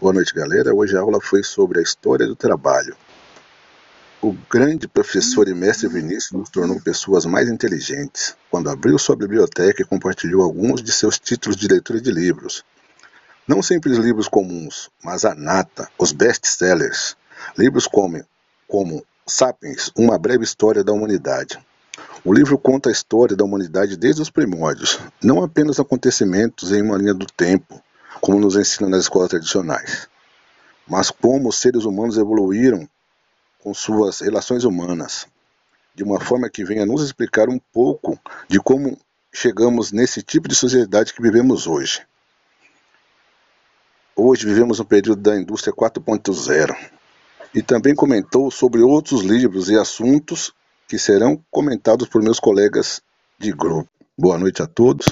Boa noite, galera. Hoje a aula foi sobre a história do trabalho. O grande professor e mestre Vinícius nos tornou pessoas mais inteligentes quando abriu sua biblioteca e compartilhou alguns de seus títulos de leitura de livros. Não sempre os livros comuns, mas a nata, os best-sellers. Livros como, como Sapiens, Uma Breve História da Humanidade. O livro conta a história da humanidade desde os primórdios, não apenas acontecimentos em uma linha do tempo, como nos ensinam nas escolas tradicionais, mas como os seres humanos evoluíram com suas relações humanas, de uma forma que venha nos explicar um pouco de como chegamos nesse tipo de sociedade que vivemos hoje. Hoje vivemos um período da indústria 4.0 e também comentou sobre outros livros e assuntos que serão comentados por meus colegas de grupo. Boa noite a todos.